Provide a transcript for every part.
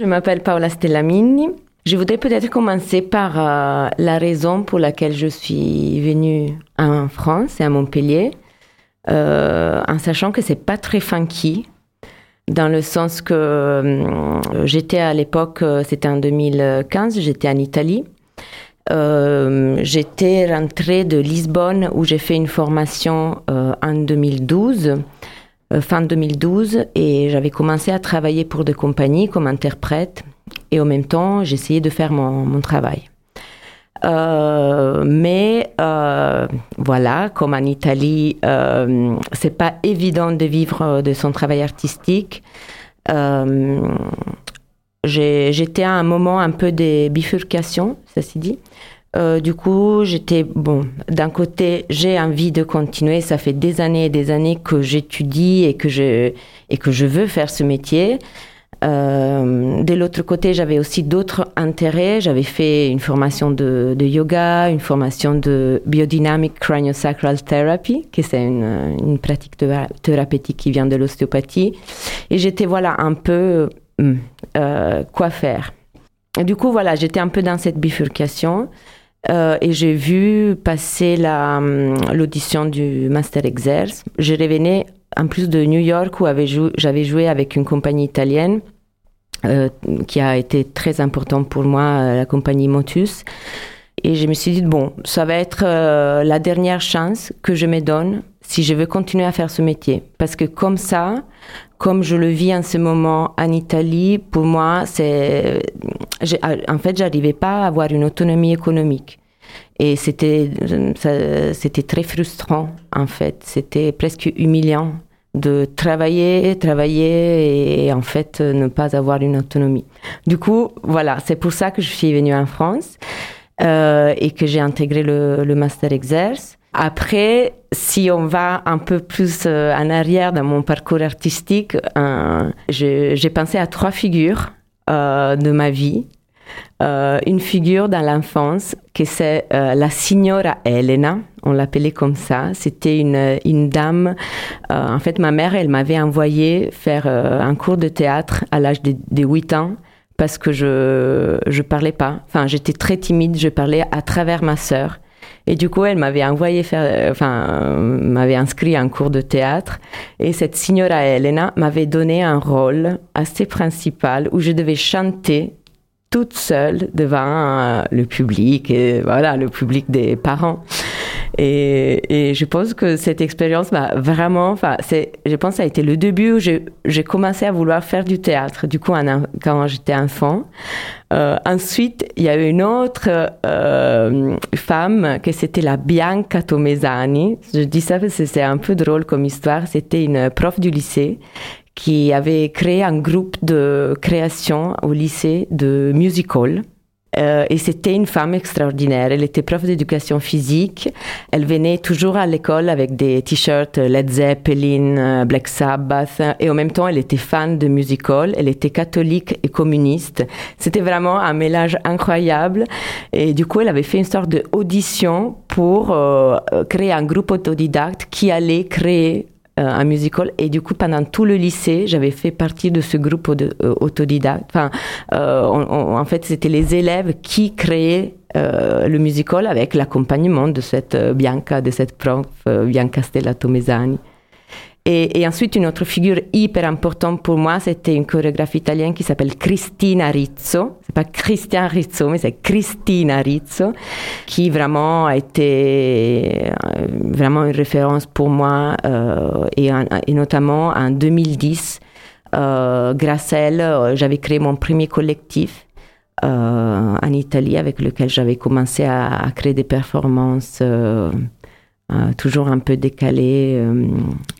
Je m'appelle Paola Stellamini. Je voudrais peut-être commencer par euh, la raison pour laquelle je suis venue en France et à Montpellier, euh, en sachant que c'est pas très funky, dans le sens que euh, j'étais à l'époque, c'était en 2015, j'étais en Italie. j'étais rentrée de Lisbonne où j'ai fait une formation en 2012 euh, fin 2012 et j'avais commencé à travailler pour des compagnies comme interprète et en même temps j'essayais de faire mon, mon travail. Euh, mais euh, voilà, comme en Italie, euh, c'est pas évident de vivre de son travail artistique. Euh, J'étais à un moment un peu de bifurcation, ça s'est dit. Euh, du coup, j'étais, bon, d'un côté, j'ai envie de continuer. Ça fait des années et des années que j'étudie et, que je, et que je veux faire ce métier. Euh, de l'autre côté, j'avais aussi d'autres intérêts. J'avais fait une formation de, yoga, une formation de biodynamic craniosacral therapy, qui c'est une, une, pratique thérapeutique qui vient de l'ostéopathie. Et j'étais, voilà, un peu hmm, euh, quoi faire. Du coup, voilà, j'étais un peu dans cette bifurcation. Euh, et j'ai vu passer hum, l'audition du Master Exerce. Je revenais en plus de New York où j'avais joué avec une compagnie italienne euh, qui a été très importante pour moi, euh, la compagnie Motus. Et je me suis dit, bon, ça va être la dernière chance que je me donne si je veux continuer à faire ce métier. Parce que comme ça, comme je le vis en ce moment en Italie, pour moi, c'est, en fait, j'arrivais pas à avoir une autonomie économique. Et c'était, c'était très frustrant, en fait. C'était presque humiliant de travailler, travailler et en fait ne pas avoir une autonomie. Du coup, voilà, c'est pour ça que je suis venue en France euh, et que j'ai intégré le, le Master Exerce. Après, si on va un peu plus euh, en arrière dans mon parcours artistique, euh, j'ai pensé à trois figures euh, de ma vie. Une figure dans l'enfance, que c'est la signora Elena, on l'appelait comme ça. C'était une, dame, en fait ma mère, elle m'avait envoyé faire un cours de théâtre à l'âge de, de 8 ans parce que je je parlais pas. Enfin, j'étais très timide, je parlais à travers ma sœur. Et du coup, elle m'avait envoyé faire, enfin, m'avait inscrit à un cours de théâtre. Et cette signora Elena m'avait donné un rôle assez principal où je devais chanter toute seule devant euh, le public et voilà le public des parents et, et je pense que cette expérience m'a vraiment enfin c'est je pense que ça a été le début où j'ai commencé à vouloir faire du théâtre du coup quand j'étais enfant. Euh, ensuite il y a une autre euh, femme que c'était la Bianca Tomesani. Je dis ça parce que c'est un peu drôle comme histoire. C'était une prof du lycée qui avait créé un groupe de création au lycée de musical. Euh, et c'était une femme extraordinaire. Elle était prof d'éducation physique. Elle venait toujours à l'école avec des t-shirts Led Zeppelin, euh, Black Sabbath. Et en même temps, elle était fan de musical. Elle était catholique et communiste. C'était vraiment un mélange incroyable. Et du coup, elle avait fait une sorte d'audition pour euh, créer un groupe autodidacte qui allait créer euh, un musical. Et du coup pendant tout le lycée j'avais fait partie de ce groupe euh, autodidacte. Enfin euh, en fait c'était les élèves qui créaient euh, le musical avec l'accompagnement de cette Bianca de cette prof Bianca Stella Tomesani et, ensuite, une autre figure hyper importante pour moi, c'était une chorégraphe italienne qui s'appelle Cristina Rizzo. C'est pas Christian Rizzo, mais c'est Cristina Rizzo, qui vraiment a été euh, vraiment une référence pour moi, euh, et, notamment en 2010, euh, grâce à elle, j'avais créé mon premier collectif. En Italie avec lequel j'avais commencé à, créer des performances toujours un peu décalé,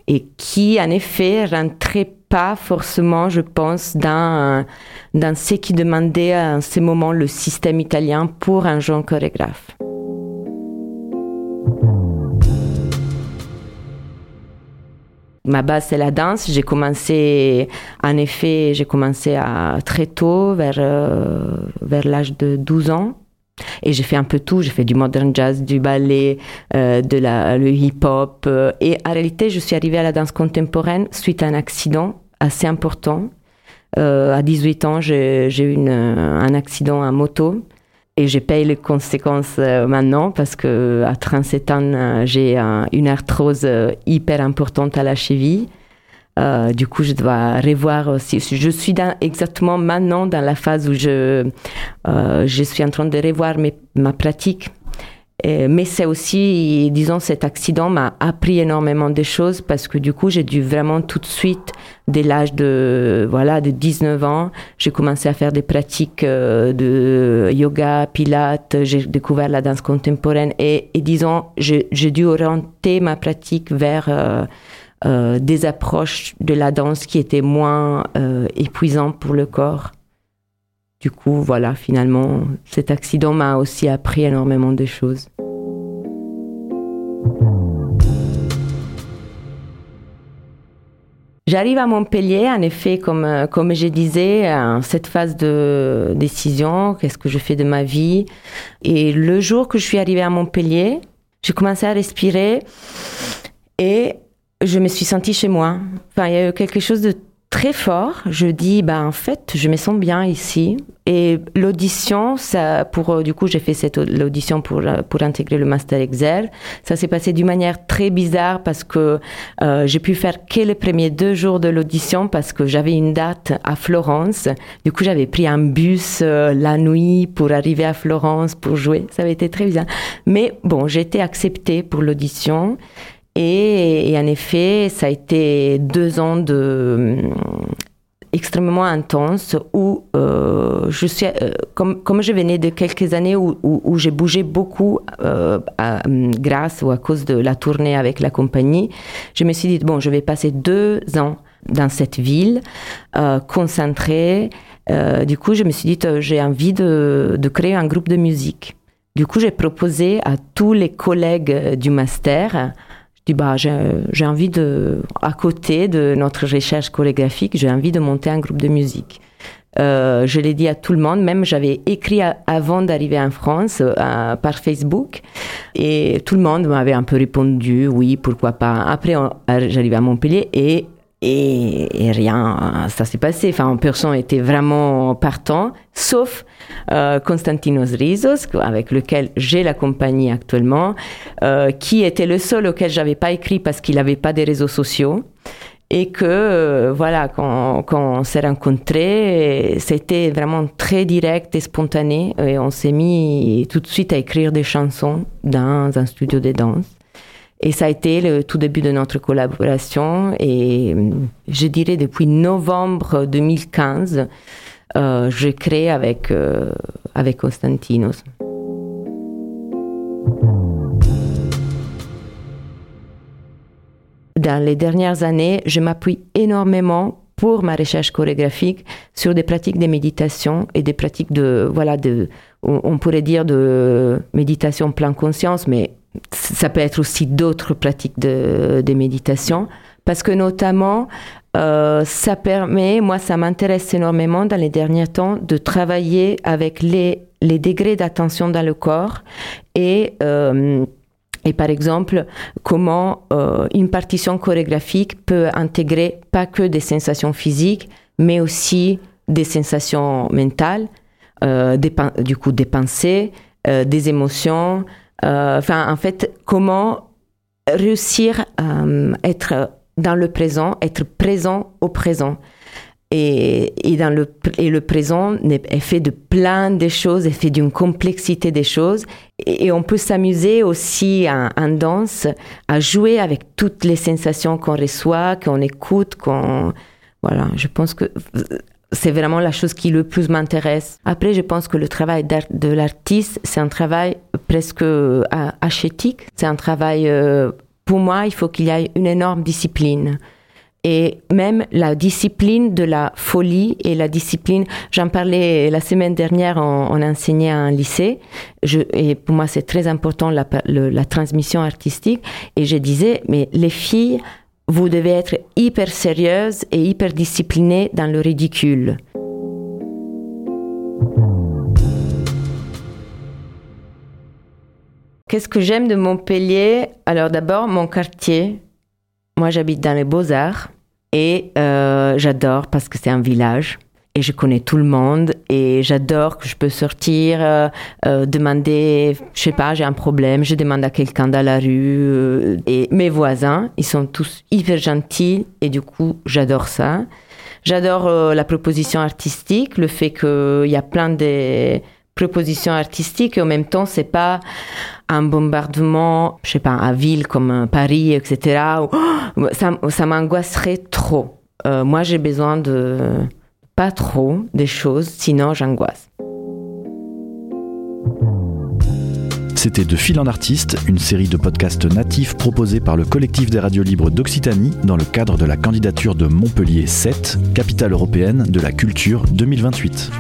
et qui en effet rentrait pas forcément, je pense, dans, dans ce qui demandait à ce moment le système italien pour un jeune chorégraphe. Ma base, c'est la danse. J'ai commencé, en effet, j'ai commencé à, très tôt, vers, euh, vers l'âge de 12 ans. Et j'ai fait un peu tout. J'ai fait du modern jazz, du ballet, euh, de la, le hip-hop. Euh, et en réalité, je suis arrivée à la danse contemporaine suite à un accident assez important. à 18 ans, j'ai eu un accident à moto et je paye les conséquences euh, maintenant parce que à 37 ans, euh, j'ai une arthrose euh, hyper importante à la cheville. Du coup, je dois revoir aussi. Je suis exactement maintenant dans la phase où je, je suis en train de revoir mes, ma pratique mais c'est aussi, disons, cet accident m'a appris énormément de choses parce que du coup, j'ai dû vraiment tout de suite, dès l'âge de, voilà, de 19 ans, j'ai commencé à faire des pratiques euh, de yoga, pilates, j'ai découvert la danse contemporaine et, disons, j'ai dû orienter ma pratique vers euh, euh, des approches de la danse qui étaient moins épuisantes pour le corps. Du coup, voilà, finalement, cet accident m'a aussi appris énormément de choses. J'arrive à Montpellier, en effet, comme, euh, comme je disais, cette phase de décision, qu'est-ce que je fais de ma vie. Et le jour que je suis arrivée à Montpellier, j'ai commencé à respirer et je me suis sentie chez moi. Enfin, il y a eu quelque chose de très fort. Je dis, bah, en fait, je me sens bien ici. Et l'audition, ça, pour, euh, du coup, j'ai fait cette l'audition pour, euh, pour intégrer le Master Excel. Ça s'est passé d'une manière très bizarre parce que euh, j'ai pu faire que les premiers deux jours de l'audition parce que j'avais une date à Florence. Du coup, j'avais pris un bus la nuit pour arriver à Florence pour jouer. Ça avait été très bizarre. Mais bon, j'ai été acceptée pour l'audition. Et, en effet, ça a été deux ans de extrêmement intense où euh, je suis euh, comme comme je venais de quelques années où, où, j'ai bougé beaucoup euh, grâce ou à cause de la tournée avec la compagnie je me suis dit bon je vais passer deux ans dans cette ville concentrée. Du coup je me suis dit j'ai envie de, de créer un groupe de musique. Du coup j'ai proposé à tous les collègues du master bah, j'ai envie de, à côté de notre recherche chorégraphique, j'ai envie de monter un groupe de musique. Euh, je l'ai dit à tout le monde, même j'avais écrit avant d'arriver en France euh, par Facebook et tout le monde m'avait un peu répondu oui, pourquoi pas. Après, j'arrivais à Montpellier et et, rien, ça s'est passé. Enfin, personne était vraiment partant, sauf euh, Konstantinos Rizos, avec lequel j'ai la compagnie actuellement, euh, qui était le seul auquel j'avais pas écrit parce qu'il n'avait pas des réseaux sociaux. Et que, euh, voilà, quand, quand on s'est rencontrés, c'était vraiment très direct et spontané. Et on s'est mis tout de suite à écrire des chansons dans un studio de danse. Et ça a été le tout début de notre collaboration. Et je dirais depuis novembre 2015, euh, je crée avec, euh, avec Constantinos. Dans les dernières années, je m'appuie énormément pour ma recherche chorégraphique sur des pratiques de méditation et des pratiques de, voilà, de, on pourrait dire de méditation plein conscience, mais ça peut être aussi d'autres pratiques de, méditation, parce que notamment, euh, ça permet, moi ça m'intéresse énormément dans les derniers temps, de travailler avec les, les degrés d'attention dans le corps et... Euh, et par exemple, comment euh, une partition chorégraphique peut intégrer pas que des sensations physiques, mais aussi des sensations mentales, des, du coup des pensées, des émotions, euh, enfin, en fait, comment réussir à euh, être dans le présent, être présent au présent. Et, et, dans le, et le présent est fait de plein de choses, est fait d'une complexité des choses. Et, on peut s'amuser aussi en, en, danse à jouer avec toutes les sensations qu'on reçoit, qu'on écoute, qu'on... Voilà, je pense que c'est vraiment la chose qui le plus m'intéresse. Après, je pense que le travail de l'artiste, c'est un travail presque euh, achétique. C'est un travail, euh, pour moi, il faut qu'il y ait une énorme discipline. Et même la discipline de la folie et la discipline, j'en parlais la semaine dernière, on, enseignait à un lycée, et pour moi c'est très important la, la transmission artistique, et je disais, mais les filles vous devez être hyper sérieuse et hyper disciplinée dans le ridicule. Qu'est-ce que j'aime de Montpellier? Alors d'abord, mon quartier. Moi, j'habite dans les beaux-arts et euh, j'adore parce que c'est un village et je connais tout le monde et j'adore que je peux sortir, euh, euh, demander, je sais pas, j'ai un problème, je demande à quelqu'un dans la rue euh, et mes voisins, ils sont tous hyper gentils et du coup j'adore ça. J'adore la proposition artistique, le fait qu'il y a plein de propositions artistiques et en même temps c'est pas un bombardement, je sais pas, à ville comme Paris, etc. ça, ça m'angoisserait trop. moi j'ai besoin de pas trop des choses, sinon j'angoisse. C'était De Fil en Artiste, une série de podcasts natifs proposés par le collectif des radios libres d'Occitanie dans le cadre de la candidature de Montpellier 7, capitale européenne de la culture 2028.